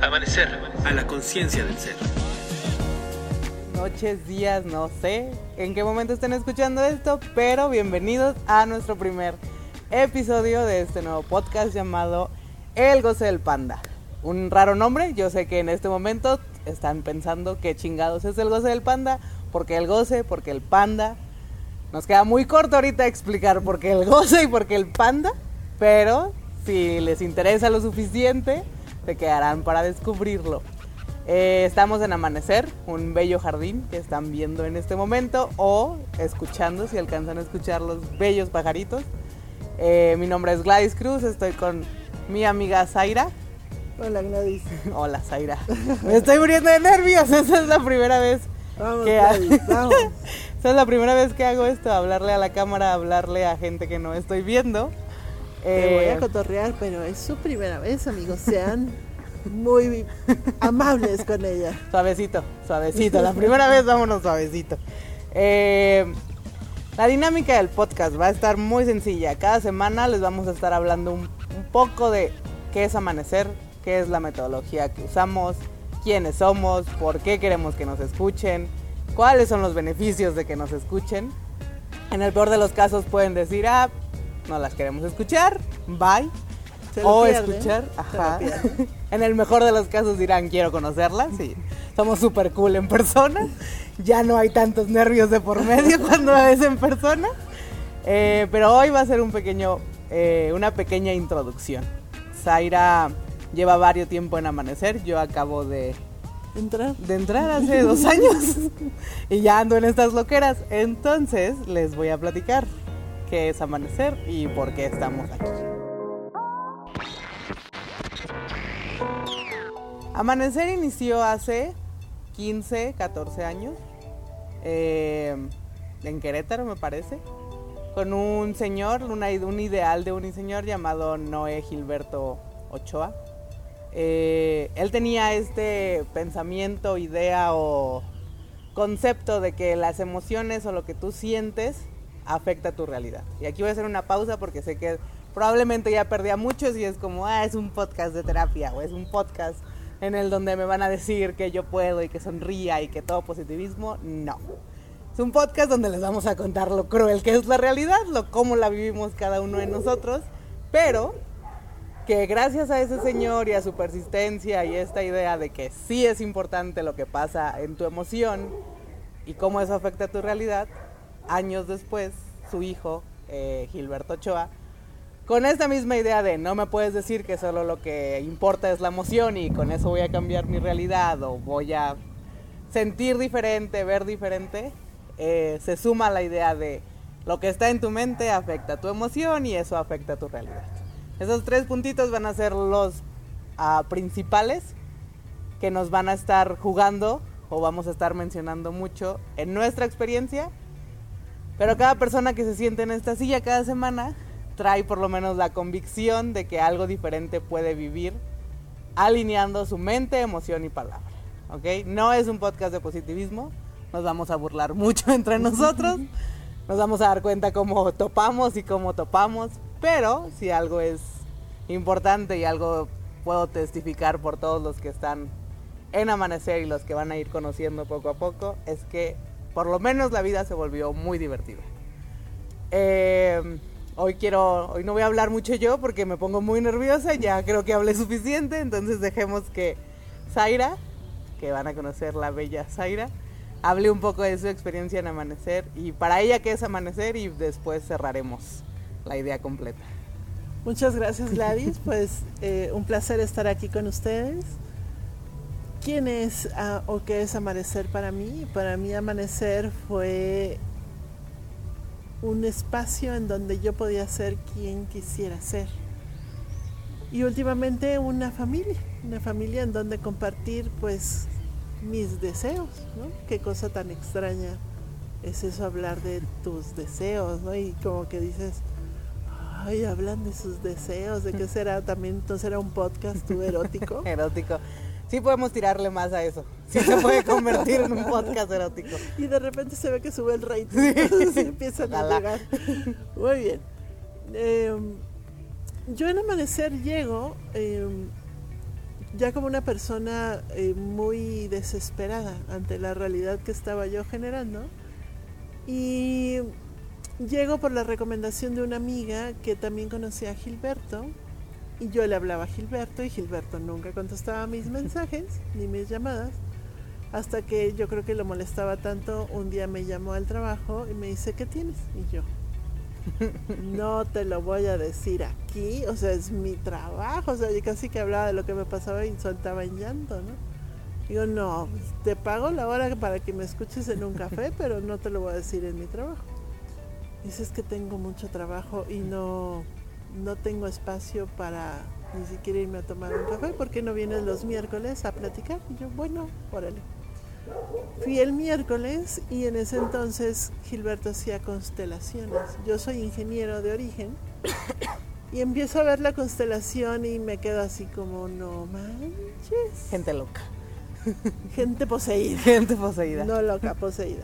Amanecer a la conciencia del ser. Noches, días, no sé en qué momento estén escuchando esto, pero bienvenidos a nuestro primer episodio de este nuevo podcast llamado El Goce del Panda. Un raro nombre, yo sé que en este momento están pensando qué chingados es el goce del panda, porque el goce, porque el panda. Nos queda muy corto ahorita explicar por qué el goce y por qué el panda, pero si les interesa lo suficiente, se quedarán para descubrirlo. Eh, estamos en Amanecer, un bello jardín que están viendo en este momento o escuchando, si alcanzan a escuchar los bellos pajaritos. Eh, mi nombre es Gladys Cruz, estoy con mi amiga Zaira. Hola Gladys. Hola Zaira. Me estoy muriendo de nervios, esa es la primera vez Vamos, que Gladys, vamos. esa es la primera vez que hago esto, hablarle a la cámara, hablarle a gente que no estoy viendo. Te voy Eh, a cotorrear, pero es su primera vez, amigos. Sean muy amables con ella. Suavecito, suavecito. La primera vez vámonos suavecito. Eh, la dinámica del podcast va a estar muy sencilla. Cada semana les vamos a estar hablando un, un poco de qué es amanecer, qué es la metodología que usamos, quiénes somos, por qué queremos que nos escuchen, cuáles son los beneficios de que nos escuchen. En el peor de los casos pueden decir, ah, no las queremos escuchar, bye. Se O escuchar, ajá. En el mejor de los casos dirán, quiero conocerla, sí. Somos súper cool en persona. Ya no hay tantos nervios de por medio cuando es en persona. Eh, pero hoy va a ser un pequeño, eh, una pequeña introducción. Zaira lleva varios tiempo en Amanecer. Yo acabo de, Entrar. de entrar hace dos años y ya ando en estas loqueras. Entonces les voy a platicar qué es Amanecer y por qué estamos aquí. Amanecer inició hace 15, 14 años, eh, en Querétaro me parece, con un señor, un ideal de un señor llamado Noé Gilberto Ochoa. Eh, él tenía este pensamiento, idea o concepto de que las emociones o lo que tú sientes afecta tu realidad. Y aquí voy a hacer una pausa porque sé que probablemente ya perdí a muchos y es como, ah, es un podcast de terapia o es un podcast en el donde me van a decir que yo puedo y que sonría y que todo positivismo. No. Es un podcast donde les vamos a contar lo cruel que es la realidad, lo cómo la vivimos cada uno de nosotros, pero que gracias a ese señor y a su persistencia y esta idea de que sí es importante lo que pasa en tu emoción y cómo eso afecta a tu realidad, años después su hijo, eh, Gilberto Ochoa, con esta misma idea de no me puedes decir que solo lo que importa es la emoción y con eso voy a cambiar mi realidad o voy a sentir diferente, ver diferente, eh, se suma la idea de lo que está en tu mente afecta tu emoción y eso afecta tu realidad. Esos tres puntitos van a ser los ah, principales que nos van a estar jugando o vamos a estar mencionando mucho en nuestra experiencia. Pero cada persona que se siente en esta silla cada semana trae por lo menos la convicción de que algo diferente puede vivir alineando su mente, emoción y palabra. ¿Ok? No es un podcast de positivismo, nos vamos a burlar mucho entre nosotros, nos vamos a dar cuenta cómo topamos y cómo topamos, pero si algo es importante y algo puedo testificar por todos los que están en Amanecer y los que van a ir conociendo poco a poco, es que por lo menos la vida se volvió muy divertida. Eh, hoy quiero, hoy no voy a hablar mucho yo porque me pongo muy nerviosa, ya creo que hablé suficiente, entonces dejemos que Zaira, que van a conocer la bella Zaira, hable un poco de su experiencia en Amanecer y para ella qué es Amanecer y después cerraremos la idea completa. Muchas gracias Gladys, pues eh, un placer estar aquí con ustedes. ¿Quién es ah, o qué es amanecer para mí? Para mí amanecer fue un espacio en donde yo podía ser quien quisiera ser. Y últimamente una familia, una familia en donde compartir pues mis deseos, ¿no? Qué cosa tan extraña es eso hablar de tus deseos, ¿no? Y como que dices, ay, hablan de sus deseos, ¿de qué será? También entonces era un podcast tú erótico. Erótico. Sí podemos tirarle más a eso. Sí se puede convertir en un podcast erótico. Y de repente se ve que sube el rating. Entonces empiezan a llegar. Muy bien. Eh, yo en Amanecer llego eh, ya como una persona eh, muy desesperada ante la realidad que estaba yo generando. Y llego por la recomendación de una amiga que también conocía a Gilberto. Y yo le hablaba a Gilberto y Gilberto nunca contestaba mis mensajes ni mis llamadas. Hasta que yo creo que lo molestaba tanto, un día me llamó al trabajo y me dice, ¿qué tienes? Y yo, no te lo voy a decir aquí, o sea, es mi trabajo, o sea, yo casi que hablaba de lo que me pasaba y soltaba en llanto, ¿no? Digo, no, te pago la hora para que me escuches en un café, pero no te lo voy a decir en mi trabajo. Dices que tengo mucho trabajo y no, no tengo espacio para ni siquiera irme a tomar un café, ¿por qué no vienes los miércoles a platicar? Y yo, bueno, órale. Fui el miércoles y en ese entonces Gilberto hacía constelaciones. Yo soy ingeniero de origen y empiezo a ver la constelación y me quedo así como, no manches. Gente loca. Gente poseída. Gente poseída. No loca, poseída.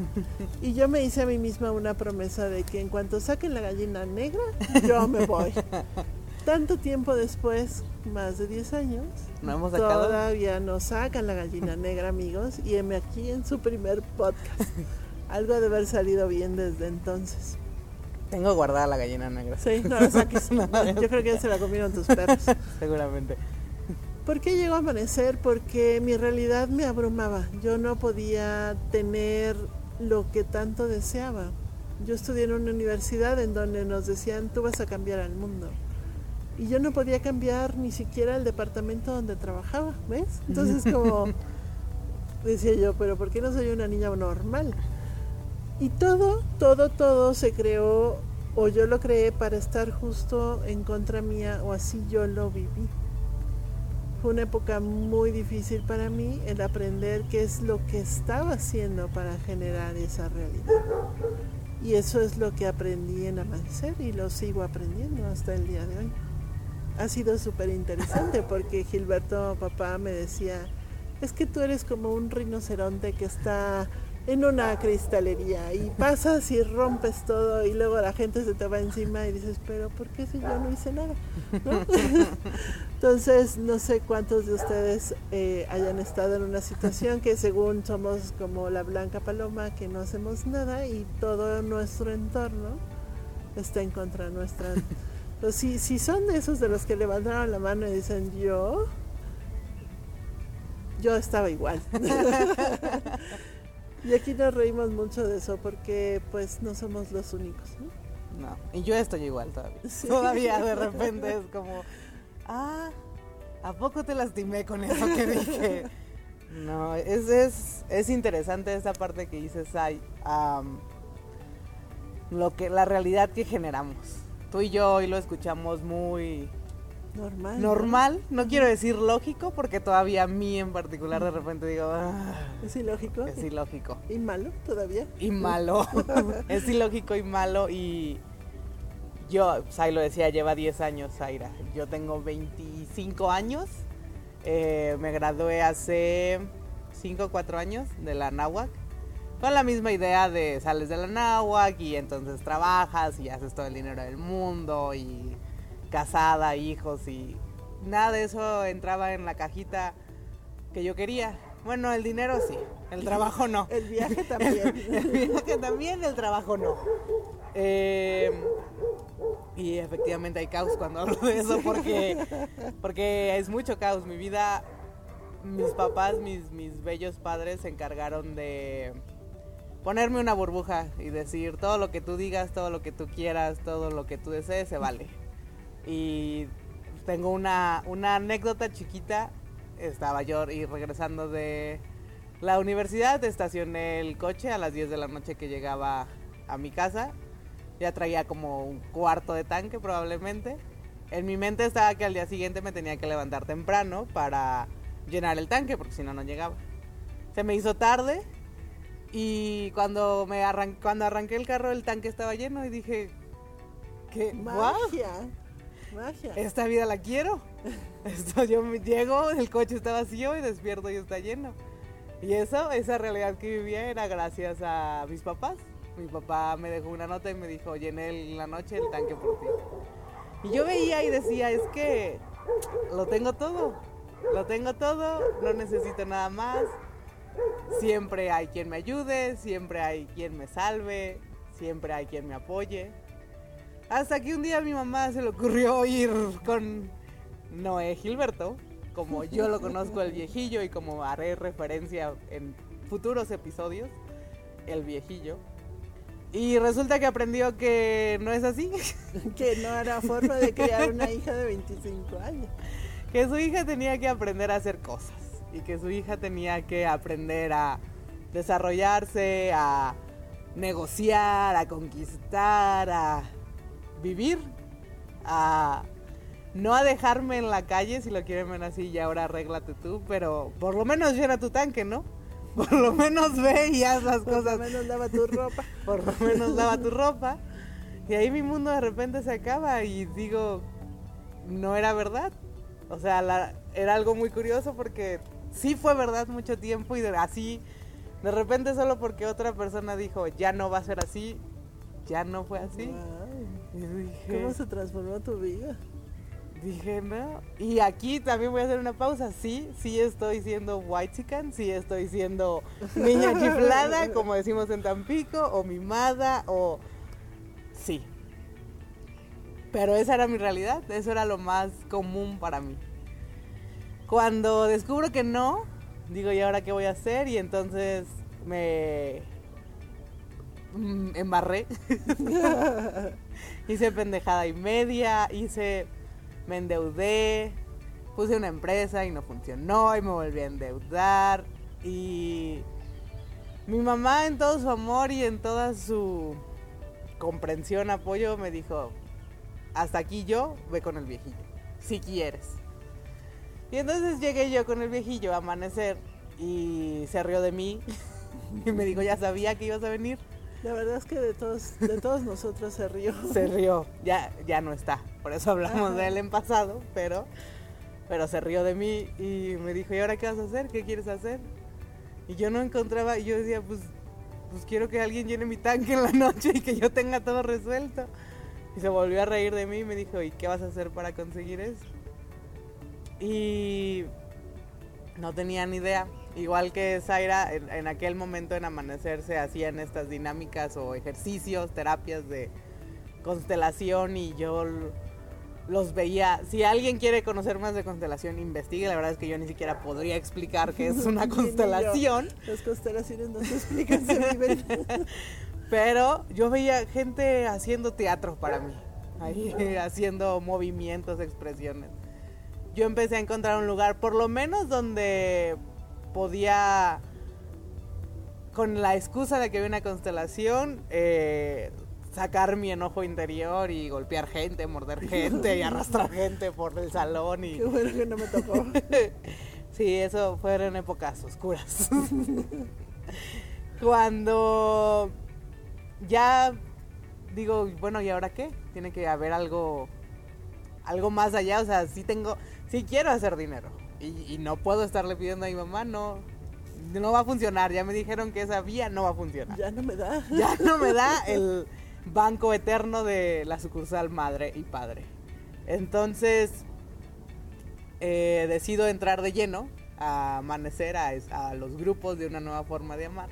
Y yo me hice a mí misma una promesa de que en cuanto saquen la gallina negra, yo me voy. Tanto tiempo después, más de 10 años, no hemos sacado. Todavía no sacan la gallina negra, amigos, y heme aquí en su primer podcast. Algo de haber salido bien desde entonces. Tengo guardada la gallina negra. Sí, no la saques. Yo creo que ya se la comieron tus perros. Seguramente. ¿Por qué llegó a amanecer? Porque mi realidad me abrumaba. Yo no podía tener lo que tanto deseaba. Yo estudié en una universidad en donde nos decían, tú vas a cambiar al mundo y yo no podía cambiar ni siquiera el departamento donde trabajaba, ¿ves? Entonces como decía yo, pero ¿por qué no soy una niña normal? Y todo, todo, todo se creó o yo lo creé para estar justo en contra mía o así yo lo viví. Fue una época muy difícil para mí el aprender qué es lo que estaba haciendo para generar esa realidad. Y eso es lo que aprendí en Amanecer y lo sigo aprendiendo hasta el día de hoy ha sido súper interesante porque Gilberto, papá, me decía, es que tú eres como un rinoceronte que está en una cristalería y pasas y rompes todo y luego la gente se te va encima y dices, pero ¿por qué si yo no hice nada? Entonces, no sé cuántos de ustedes eh, hayan estado en una situación que según somos como la blanca paloma, que no hacemos nada y todo nuestro entorno está en contra nuestra si, si son de esos de los que levantaron la mano y dicen yo, yo estaba igual. y aquí nos reímos mucho de eso porque pues no somos los únicos. ¿no? y yo estoy igual todavía. Todavía de repente es como, ah, ¿a poco te lastimé con eso que dije? No, es, es, es interesante esa parte que dices, ay, lo que, la realidad que generamos tú y yo hoy lo escuchamos muy normal. Normal, no, quiero decir lógico, porque todavía a mí en particular de repente digo, ah, es ilógico. Es ilógico. ¿Y malo todavía? Y malo. es ilógico y malo y yo, pues lo decía, lleva 10 años, Zaira. Yo tengo 25 años. Eh, me gradué hace 5 o 4 años de la NAWAC con la misma idea de sales de la náhuac y entonces trabajas y haces todo el dinero del mundo y casada, hijos y nada de eso entraba en la cajita que yo quería. Bueno, el dinero sí, el trabajo no. El viaje también. el viaje también, el trabajo no. Eh, y efectivamente hay caos cuando hablo de eso porque, porque es mucho caos. Mi vida, mis papás, mis, mis bellos padres se encargaron de ponerme una burbuja y decir todo lo que tú digas, todo lo que tú quieras, todo lo que tú desees, se vale. Y tengo una, una anécdota chiquita. Estaba yo y regresando de la universidad, estacioné el coche a las 10 de la noche que llegaba a mi casa. Ya traía como un cuarto de tanque probablemente. En mi mente estaba que al día siguiente me tenía que levantar temprano para llenar el tanque, porque si no, no llegaba. Se me hizo tarde, y cuando me arran cuando arranqué el carro el tanque estaba lleno y dije, ¿qué? Magia. Esta vida la quiero. Yo llego, el coche está vacío y despierto y está lleno. Y eso, esa realidad que vivía era gracias a mis papás. Mi papá me dejó una nota y me dijo, llené la noche el tanque por ti. Y yo veía y decía, es que lo tengo todo, lo tengo todo, no necesito nada más. Siempre hay quien me ayude, siempre hay quien me salve, siempre hay quien me apoye. Hasta que un día a mi mamá se le ocurrió ir con Noé Gilberto, como yo lo conozco el viejillo y como haré referencia en futuros episodios, el viejillo. Y resulta que aprendió que no es así. que no era forma de criar una hija de 25 años. Que su hija tenía que aprender a hacer cosas. Y que su hija tenía que aprender a desarrollarse, a negociar, a conquistar, a vivir, a no a dejarme en la calle si lo quieren ver así y ahora arréglate tú, pero por lo menos llena tu tanque, ¿no? Por lo menos ve y haz las cosas. Por lo menos lava tu ropa. por lo menos lava tu ropa. Y ahí mi mundo de repente se acaba y digo, no era verdad. O sea, la, era algo muy curioso porque sí fue verdad mucho tiempo y de, así, de repente solo porque otra persona dijo, ya no va a ser así, ya no fue así. Wow. Dije, ¿Cómo se transformó tu vida? Dije, no. Y aquí también voy a hacer una pausa. Sí, sí estoy siendo white chican, sí estoy siendo niña chiflada, como decimos en Tampico, o mimada, o. Sí. Pero esa era mi realidad, eso era lo más común para mí. Cuando descubro que no, digo, ¿y ahora qué voy a hacer? Y entonces me mm, embarré. hice pendejada y media, hice me endeudé, puse una empresa y no funcionó y me volví a endeudar y mi mamá en todo su amor y en toda su comprensión, apoyo me dijo, hasta aquí yo, ve con el viejillo, si quieres. Y entonces llegué yo con el viejillo a amanecer y se rió de mí y me dijo, ya sabía que ibas a venir. La verdad es que de todos, de todos nosotros se rió. Se rió, ya, ya no está. Por eso hablamos de él en pasado, pero, pero se rió de mí y me dijo, ¿y ahora qué vas a hacer? ¿Qué quieres hacer? Y yo no encontraba, y yo decía, pues, pues quiero que alguien llene mi tanque en la noche y que yo tenga todo resuelto. Y se volvió a reír de mí y me dijo, ¿y qué vas a hacer para conseguir eso? Y no tenía ni idea. Igual que Zaira, en, en, aquel momento en Amanecer se hacían estas dinámicas o ejercicios, terapias de constelación y yo los veía. Si alguien quiere conocer más de constelación, investigue. La verdad es que yo ni siquiera podría explicar qué es una constelación. Las constelaciones no se explican, se viven. Pero yo veía gente haciendo teatro para mí, ahí haciendo movimientos, expresiones. Yo empecé a encontrar un lugar, por lo menos donde podía, con la excusa de que había una constelación, eh, sacar mi enojo interior y golpear gente, morder gente y arrastrar gente por el salón. Y... Qué bueno que no me tocó. sí, eso fueron épocas oscuras. Cuando ya digo, bueno, ¿y ahora qué? Tiene que haber algo, algo más allá. O sea, sí tengo, sí quiero hacer dinero. Y, y, no puedo estarle pidiendo a mi mamá, no, no va a funcionar. Ya me dijeron que esa vía no va a funcionar. Ya no me da. Ya no me da el banco eterno de la sucursal madre y padre. Entonces, eh, decido entrar de lleno a amanecer a, a los grupos de una nueva forma de amar.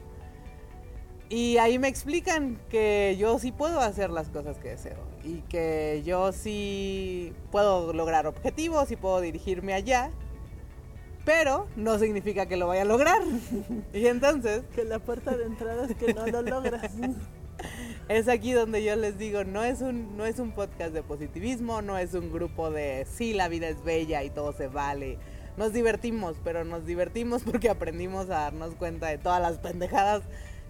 Y ahí me explican que yo sí puedo hacer las cosas que deseo y que yo sí puedo lograr objetivos y puedo dirigirme allá, pero no significa que lo vaya a lograr. y entonces... Que la puerta de entrada es que no lo logras. es aquí donde yo les digo, no es, un, no es un podcast de positivismo, no es un grupo de sí, la vida es bella y todo se vale. Nos divertimos, pero nos divertimos porque aprendimos a darnos cuenta de todas las pendejadas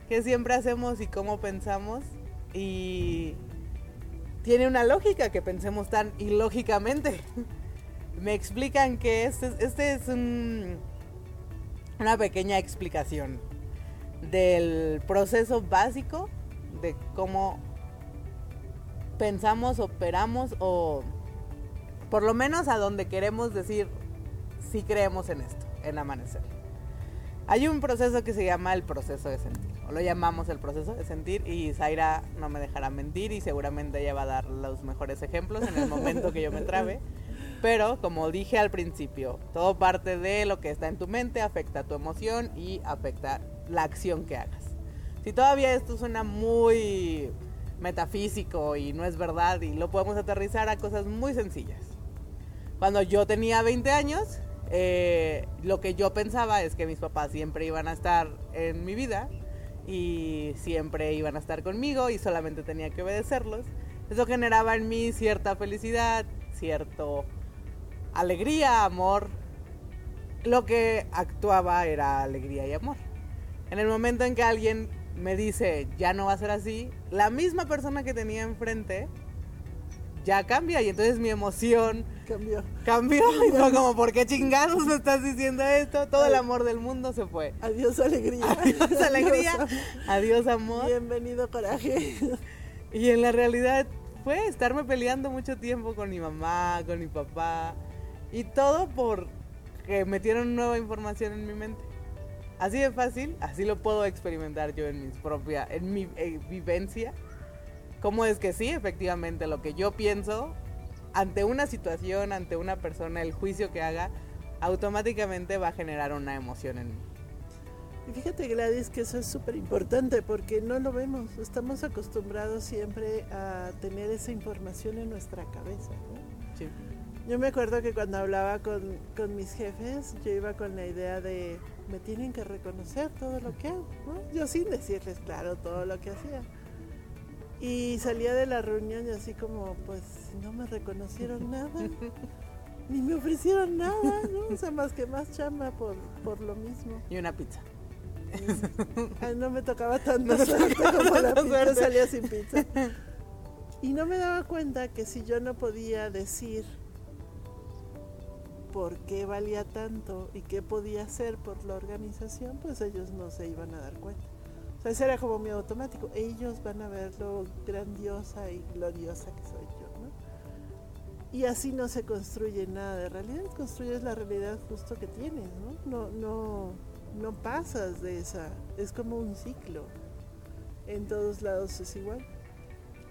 que siempre hacemos y cómo pensamos. Y tiene una lógica que pensemos tan ilógicamente. Me explican que este, este es un, una pequeña explicación del proceso básico de cómo pensamos, operamos o por lo menos a donde queremos decir si creemos en esto, en amanecer. Hay un proceso que se llama el proceso de sentir. lo llamamos el proceso de sentir y Zaira no me dejará mentir y seguramente ella va a dar los mejores ejemplos en el momento que yo me trabe. Pero como dije al principio, todo parte de lo que está en tu mente, afecta tu emoción y afecta la acción que hagas. Si todavía esto suena muy metafísico y no es verdad y lo podemos aterrizar a cosas muy sencillas. Cuando yo tenía 20 años, eh, lo que yo pensaba es que mis papás siempre iban a estar en mi vida y siempre iban a estar conmigo y solamente tenía que obedecerlos. Eso generaba en mí cierta felicidad, cierto alegría, amor. Lo que actuaba era alegría y amor. En el momento en que alguien me dice, ya no va a ser así, la misma persona que tenía enfrente ya cambia y entonces mi emoción cambió. Cambió y fue como, ¿por qué chingados me estás diciendo esto? Todo el amor del mundo se fue. Adiós alegría. Adiós alegría. Adiós amor. Bienvenido coraje. Y en la realidad fue estarme peleando mucho tiempo con mi mamá, con mi papá y todo por que metieron nueva información en mi mente. Así de fácil, así lo puedo experimentar yo en, mis propia, en mi eh, vivencia. ¿Cómo es que sí? Efectivamente, lo que yo pienso ante una situación, ante una persona, el juicio que haga, automáticamente va a generar una emoción en mí. Y fíjate Gladys que eso es súper importante porque no lo vemos, estamos acostumbrados siempre a tener esa información en nuestra cabeza. ¿no? Sí. Yo me acuerdo que cuando hablaba con, con, mis jefes, yo iba con la idea de, me tienen que reconocer todo lo que hago, ¿no? Yo sin decirles, claro, todo lo que hacía. Y salía de la reunión y así como, pues no me reconocieron nada, ni me ofrecieron nada, ¿no? O sea, más que más chamba por, por lo mismo. Y una pizza. Ay, no me tocaba tanta suerte como la pizza, salía sin pizza. Y no me daba cuenta que si yo no podía decir por qué valía tanto y qué podía hacer por la organización, pues ellos no se iban a dar cuenta. O sea, ese era como mi automático. Ellos van a ver lo grandiosa y gloriosa que soy yo. Y así no se construye nada de realidad, construyes la realidad justo que tienes. No, no, no pasas de esa, es como un ciclo. En todos lados es igual.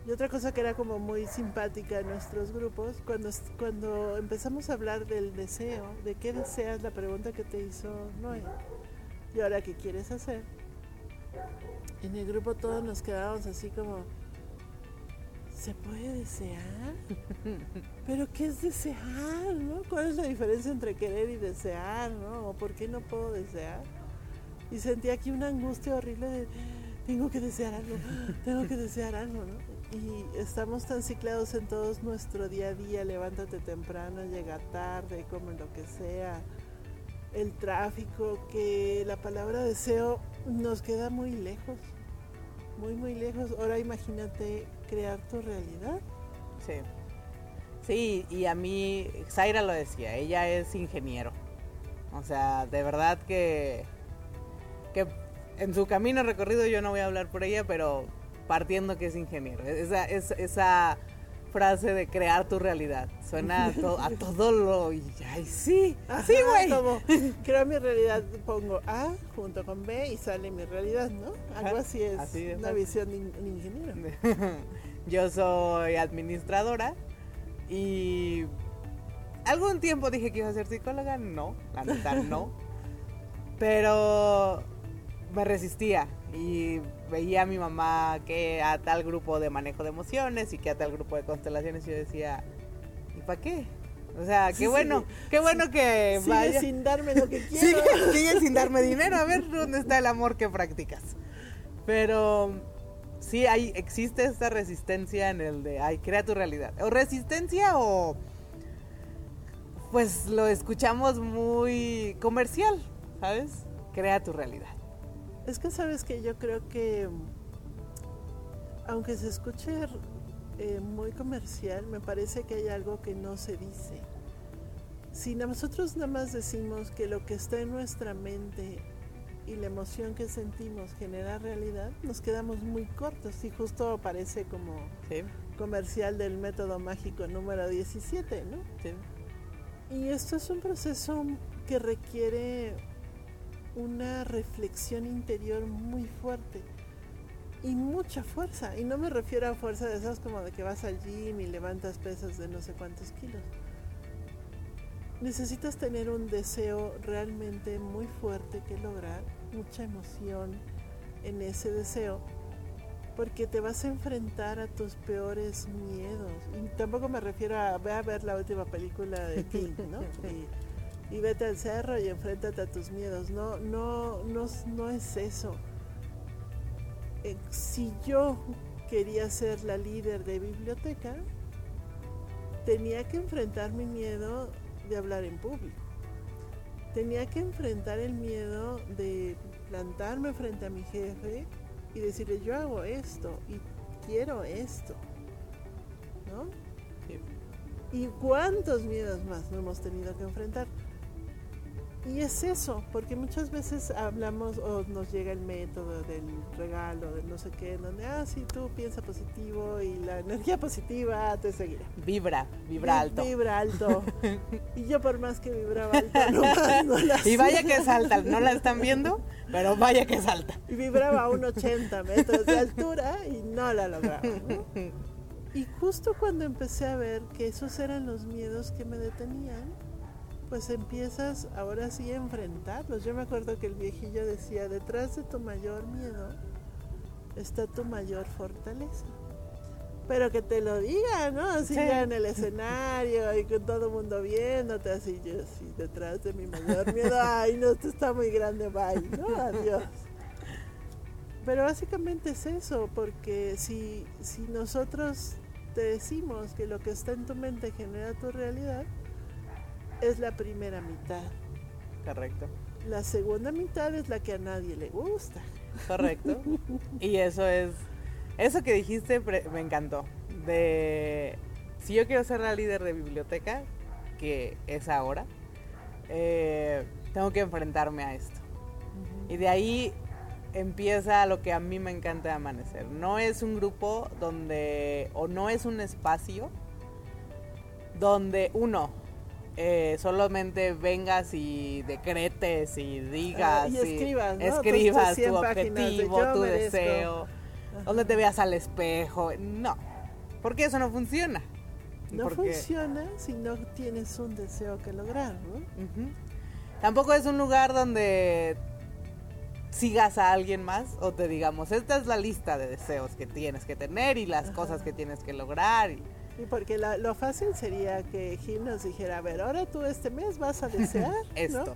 Y otra cosa que era como muy simpática en nuestros grupos, cuando, cuando empezamos a hablar del deseo, de qué deseas, la pregunta que te hizo Noé, y ahora qué quieres hacer, en el grupo todos nos quedábamos así como, ¿se puede desear? ¿Pero qué es desear? ¿no? ¿Cuál es la diferencia entre querer y desear? ¿no? ¿O por qué no puedo desear? Y sentí aquí una angustia horrible de, tengo que desear algo, tengo que desear algo, ¿no? Y estamos tan ciclados en todos nuestro día a día, levántate temprano, llega tarde, come lo que sea, el tráfico, que la palabra deseo nos queda muy lejos, muy muy lejos. Ahora imagínate crear tu realidad. Sí. Sí, y a mí, Zaira lo decía, ella es ingeniero. O sea, de verdad que, que en su camino recorrido yo no voy a hablar por ella, pero partiendo que es ingeniero. Esa, esa, esa frase de crear tu realidad. Suena a, to, a todo lo... Y, ay, sí, así, güey. Como creo mi realidad, pongo A junto con B y sale mi realidad, ¿no? Algo así es Así de una visión de ingeniero. Yo soy administradora y algún tiempo dije que iba a ser psicóloga, no, la neta no. Pero me resistía y veía a mi mamá que a tal grupo de manejo de emociones y que a tal grupo de constelaciones y yo decía, ¿y para qué? O sea, qué Sí, bueno, qué bueno que Sigue vaya. sin darme lo que quiero. Sigue, sigue sin darme dinero, a ver dónde está el amor que practicas. Pero sí hay, existe esta resistencia en el de, ay, crea tu realidad. O resistencia o pues lo escuchamos muy comercial, ¿sabes? Crea tu realidad. Es que sabes que yo creo que aunque se escuche eh, muy comercial, me parece que hay algo que no se dice. Si nosotros nada más decimos que lo que está en nuestra mente y la emoción que sentimos genera realidad, nos quedamos muy cortos y justo parece como Sí, comercial del método mágico número 17, ¿no? sí. Y esto es un proceso que requiere una reflexión interior muy fuerte. y mucha fuerza. Y no me refiero a fuerza de esas como de que vas al gym y levantas pesas de no sé cuántos kilos. Necesitas tener un deseo realmente muy fuerte que lograr, mucha emoción en ese deseo, porque te vas a enfrentar a tus peores miedos. Y tampoco me refiero a, ve a ver la última película de King, ¿no? Y, y vete al cerro y enfréntate a tus miedos. No, no, no, no es eso eh, si yo quería ser la líder de biblioteca, tenía que enfrentar mi miedo de hablar en público. Tenía que enfrentar el miedo de plantarme frente a mi jefe y decirle yo hago esto y quiero esto. ¿No? ¿Y cuántos miedos más no hemos tenido que enfrentar? Y es eso, porque muchas veces hablamos o nos llega el método del regalo, de no sé qué, donde, ah, sí, tú piensa positivo y la energía positiva te seguirá. Vibra, vibra alto. Vibra alto. y yo por más que vibraba alto, no, no la Y vaya que salta, no la están viendo, pero vaya que salta. Y vibraba a un 80 metros de altura y no la lograba. Y justo cuando empecé a ver que esos eran los miedos que me detenían, pues empiezas ahora sí a enfrentarlos. Yo me acuerdo que el viejillo decía, detrás de tu mayor miedo está tu mayor fortaleza. Pero que te lo diga, ¿no? Así ya en el escenario y con todo el mundo viéndote, así yo, sí, detrás de mi mayor miedo, ay, no, esto está muy grande, bye, ¿no? Adiós. Pero básicamente es eso, porque si, si nosotros te decimos que lo que está en tu mente genera tu realidad, es la primera mitad. Correcto. La segunda mitad es la que a nadie le gusta. Correcto. y eso es, eso que dijiste me encantó. De, si yo quiero ser la líder de biblioteca, que es ahora, eh, tengo que enfrentarme a esto. Y de ahí empieza lo que a mí me encanta de Amanecer. No es un grupo donde, o no es un espacio donde uno, eh, solamente vengas y decretes y digas y escribas, escribas tu objetivo, tu deseo, donde te veas al espejo. No, porque eso no funciona. No funciona si no tienes un deseo que lograr, ¿no? Tampoco es un lugar donde sigas a alguien más o te digamos, esta es la lista de deseos que tienes que tener y las cosas que tienes que lograr. Y, y porque lo fácil sería que Jim nos dijera, a ver, ahora tú este mes vas a desear esto.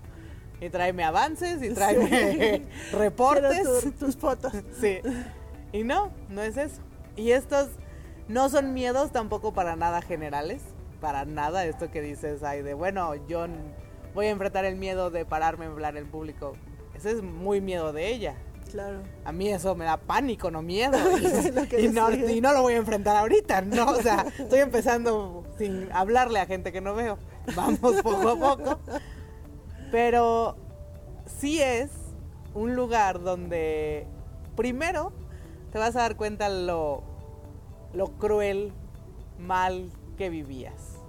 Y tráeme avances y tráeme reportes. tus fotos. sí. Y no, no es eso. Y estos no son miedos tampoco para nada generales. Para nada esto que dices, ay, de bueno, yo voy a enfrentar el miedo de pararme a hablar en público. Ese es muy miedo de ella. Claro. A mí eso me da pánico, no miedo. Y, no, y, no, lo voy a enfrentar ahorita, ¿no? O sea, estoy empezando sin hablarle a gente que no veo. Vamos poco a poco. Pero sí es un lugar donde primero te vas a dar cuenta lo, lo cruel, mal que vivías.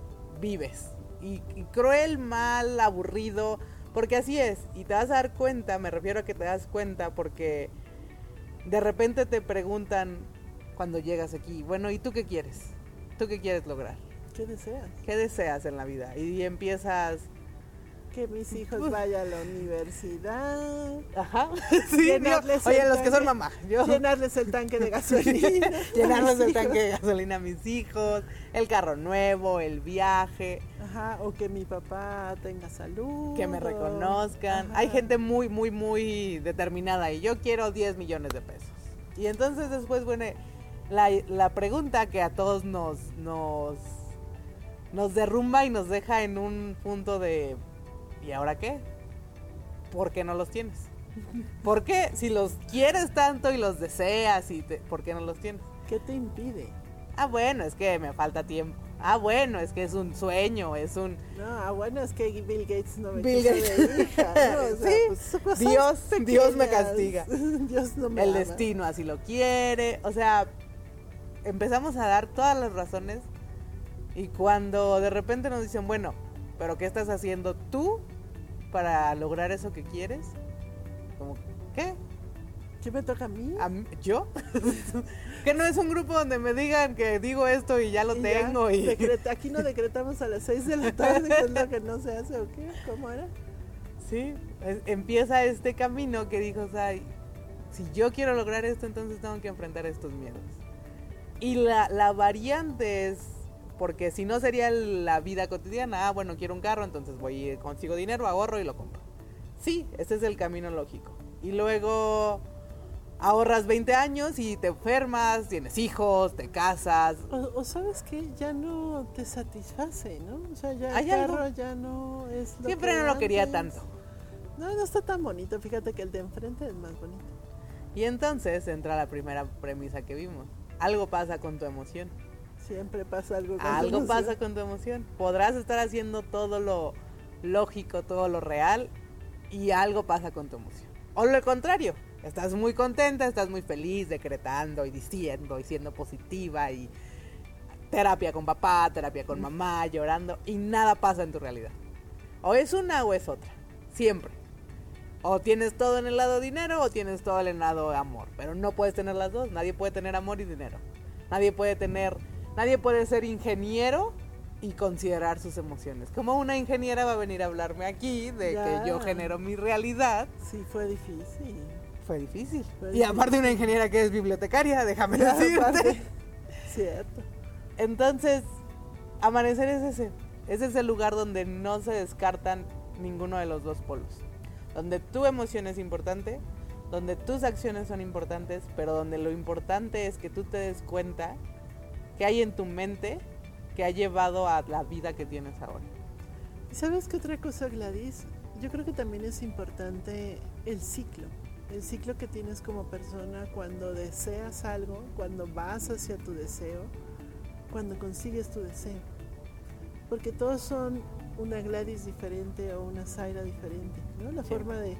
Vives. y cruel, mal, aburrido porque así es, y te vas a dar cuenta, me refiero a que te das cuenta porque de repente te preguntan cuando llegas aquí, bueno, ¿y tú qué quieres? ¿Tú qué quieres lograr? ¿Qué deseas? ¿Qué deseas en la vida? Y empiezas que mis hijos vayan a la universidad. Ajá. Sí, oye, los que son mamá. Llenarles el tanque de gasolina. llenarles el tanque de gasolina a mis hijos, el carro nuevo, el viaje. Ajá, o que mi papá tenga salud. Que me reconozcan. Hay gente muy, muy, muy determinada y yo quiero 10 millones de pesos. Y entonces después, bueno, la, la pregunta que a todos nos, nos, nos derrumba y nos deja en un punto de ¿y ahora qué? ¿Por qué no los tienes? ¿Por qué? Si los quieres tanto y los deseas, y ¿por qué no los tienes? ¿Qué te impide? Ah, bueno, es que me falta tiempo. Ah, bueno, es que es un sueño, es un... No, ah, bueno, es que Bill Gates no me Bill Gates. hija. sí, pues, Dios, Dios me castiga. Dios no me El destino así lo quiere. O sea, empezamos a dar todas las razones y cuando de repente nos dicen, bueno, pero ¿qué estás haciendo tú para lograr eso que quieres? Como, ¿qué? ¿Qué me toca a mí? ¿A mí- ¿Yo? que no es un grupo donde me digan que digo esto y ya lo Y ya, tengo y... decreta- aquí no decretamos a las 6 de la tarde, que es lo que no se hace, ¿o qué? ¿Cómo era? Sí, es- empieza este camino que dijo, Sai, si yo quiero lograr esto, entonces tengo que enfrentar estos miedos. Y la, la variante es, porque si no sería la vida cotidiana, ah, bueno, quiero un carro, entonces voy y consigo dinero, ahorro y lo compro. Sí, ese es el camino lógico. Y luego ahorras 20 años y te enfermas, tienes hijos, te casas. O, o sabes que ya no te satisface, ¿no? O sea, ya el ¿Hay algo? carro ya no es lo Siempre que no lo quería antes. tanto. No, no está tan bonito. Fíjate que el de enfrente es más bonito. Y entonces entra la primera premisa que vimos. Algo pasa con tu emoción. Siempre pasa algo. con Algo tu pasa con tu emoción. Podrás estar haciendo todo lo lógico, todo lo real y algo pasa con tu emoción. O lo contrario, estás muy contenta, estás muy feliz decretando y diciendo y siendo positiva y terapia con papá, terapia con mamá, llorando y nada pasa en tu realidad. O es una o es otra, siempre. O tienes todo en el lado dinero o tienes todo en el lado amor, pero no puedes tener las dos, nadie puede tener amor y dinero. Nadie puede tener, nadie puede ser ingeniero y considerar sus emociones. Como una ingeniera va a venir a hablarme aquí de Ya. que yo genero mi realidad, Sí, fue difícil. fue difícil. Fue y difícil. aparte una ingeniera que es bibliotecaria, déjame Ya, decirte. aparte. Cierto. Entonces, amanecer es ese. Ese es el lugar donde no se descartan ninguno de los dos polos. Donde tu emoción es importante, donde tus acciones son importantes, pero donde lo importante es que tú te des cuenta que hay en tu mente que ha llevado a la vida que tienes ahora. ¿Y sabes qué otra cosa, Gladys? Yo creo que también es importante el ciclo. El ciclo que tienes como persona cuando deseas algo, cuando vas hacia tu deseo, cuando consigues tu deseo. Porque todos son una Gladys diferente o una Zaira diferente, ¿no? La Sí. forma de...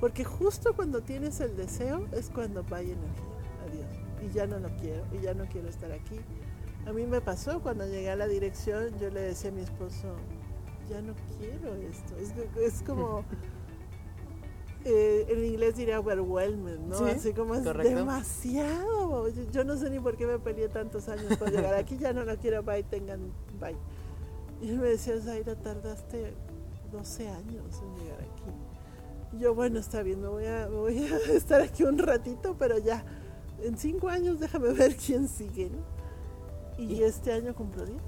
Porque justo cuando tienes el deseo es cuando va energía. Adiós. Y ya no lo quiero, y ya no quiero estar aquí. A mí me pasó cuando llegué a la dirección, yo le decía a mi esposo, ya no quiero esto. Es, como, eh, en inglés diría overwhelmed, ¿no? Sí, Así como es correcto. demasiado. Yo, yo no sé ni por qué me peleé tantos años por llegar aquí, ya no lo quiero, bye, tengan, bye. Y él me decía, Zaira, tardaste 12 años en llegar aquí. Y yo, bueno, está bien, me voy, a, me voy a estar aquí un ratito, pero ya, en 5 años déjame ver quién sigue, ¿no? Y, Y- este año cumplo 10.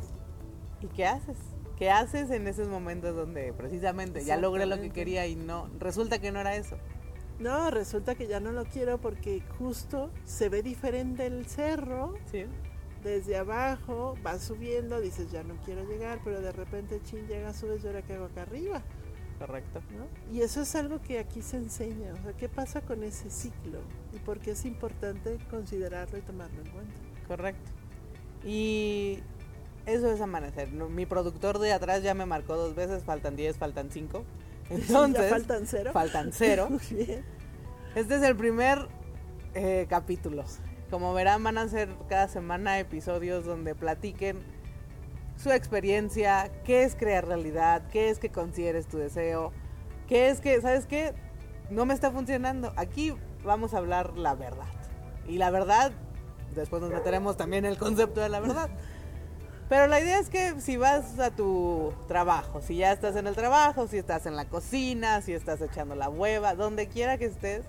¿Y qué haces? ¿Qué haces en esos momentos donde precisamente ya logré lo que quería y no resulta que no era eso? No, resulta que ya no lo quiero porque justo se ve diferente el cerro Sí. desde abajo, va subiendo, dices ya no quiero llegar, pero de repente chin llega, subes y ahora qué hago acá arriba, Correcto. ¿no? Y eso es algo que aquí se enseña, o sea, ¿qué pasa con ese ciclo? Y por qué es importante considerarlo y tomarlo en cuenta. Correcto. Y eso es amanecer. Mi productor de atrás ya me marcó dos veces, faltan 10, faltan 5. Entonces, ¿Ya faltan cero? faltan cero. Este es el primer eh, capítulo. Como verán, van a ser cada semana episodios donde platiquen su experiencia, qué es crear realidad, qué es que consideres tu deseo, qué es que, ¿sabes qué? No me está funcionando. Aquí vamos a hablar la verdad. Y la verdad, después nos meteremos también en el concepto de la verdad. Pero la idea es que si vas a tu trabajo, si ya estás en el trabajo, si estás en la cocina, si estás echando la hueva, donde quiera que estés,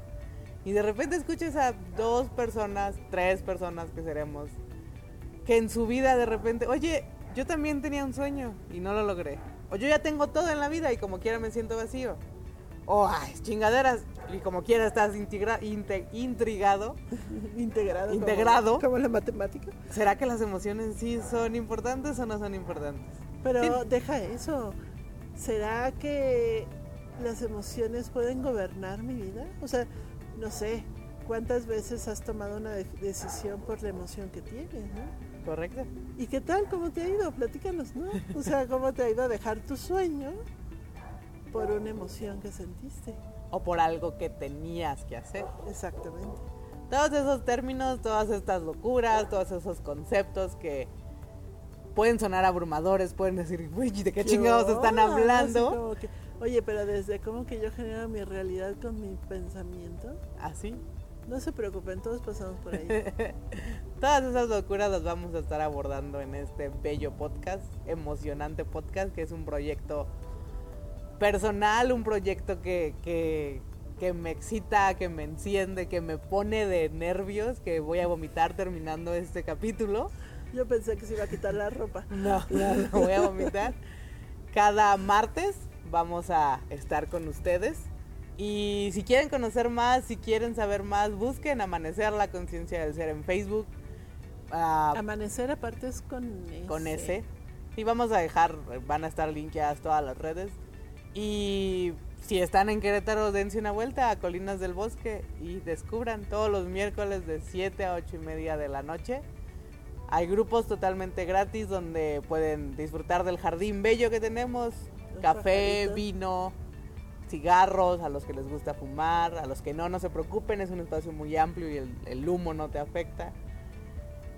y de repente escuches a dos personas, tres personas que seremos, que en su vida de repente, oye, yo también tenía un sueño y no lo logré. O yo ya tengo todo en la vida y como quiera me siento vacío. O, ay, chingaderas, y como quiera estás integra- inte- intrigado. Integrado. como- Integrado. Como, la matemática. ¿Será que las emociones sí son importantes o no son importantes? Pero Sí. deja eso. ¿Será que las emociones pueden gobernar mi vida? O sea, no sé, ¿cuántas veces has tomado una de- decisión por la emoción que tienes, no? ¿Correcto? ¿Y qué tal? ¿Cómo te ha ido? Platícanos, ¿no? O sea, ¿cómo te ha ido a dejar tu sueño por una emoción que sentiste? O por algo que tenías que hacer. Exactamente. Todos esos términos, todas estas locuras, todos esos conceptos que pueden sonar abrumadores, pueden decir, uy, ¿de qué chingados están onda? Hablando? que, Oye, pero desde cómo que yo genero mi realidad con mi pensamiento. Así. No se preocupen, todos pasamos por ahí. Todas esas locuras las vamos a estar abordando en este bello podcast, emocionante podcast, que es un proyecto personal, un proyecto que, que, que me excita, que me enciende, que me pone de nervios, que voy a vomitar terminando este capítulo. Yo pensé que se iba a quitar la ropa. No, no, no voy a vomitar. Cada martes vamos a estar con ustedes. Y si quieren conocer más, si quieren saber más, busquen Amanecer la Conciencia del Ser en Facebook. Ah, Amanecer aparte es con ese. con ese. Y vamos a dejar, van a estar linkeadas todas las redes. Y si están en Querétaro, dense una vuelta a Colinas del Bosque y descubran todos los miércoles de 7 a 8 y media de la noche. Hay grupos totalmente gratis donde pueden disfrutar del jardín bello que tenemos. Los Café, pajaritos. vino, cigarros, a los que les gusta fumar, a los que no, no se preocupen, es un espacio muy amplio y el, el humo no te afecta.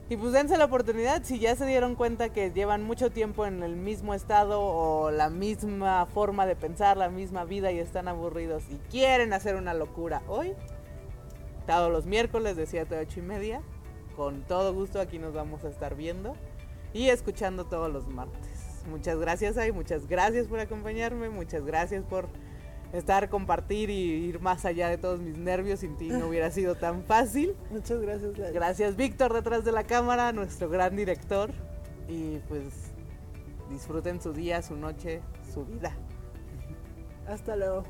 Y pues dense la oportunidad, si ya se dieron cuenta que llevan mucho tiempo en el mismo estado o la misma forma de pensar, la misma vida y están aburridos y quieren hacer una locura hoy, todos los miércoles de 7 a 8 y media, con todo gusto aquí nos vamos a estar viendo y escuchando todos los martes. Muchas gracias, Ay, muchas gracias por acompañarme, muchas gracias por estar, compartir y ir más allá de todos mis nervios, sin ti no hubiera sido tan fácil. Muchas gracias, Gladys. Gracias Víctor detrás de la cámara, nuestro gran director. Y pues disfruten su día, su noche, su vida. Hasta luego.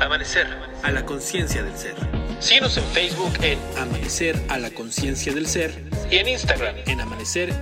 Amanecer a la conciencia del ser. Síguenos en Facebook en Amanecer a la conciencia del ser y en Instagram en amanecer-.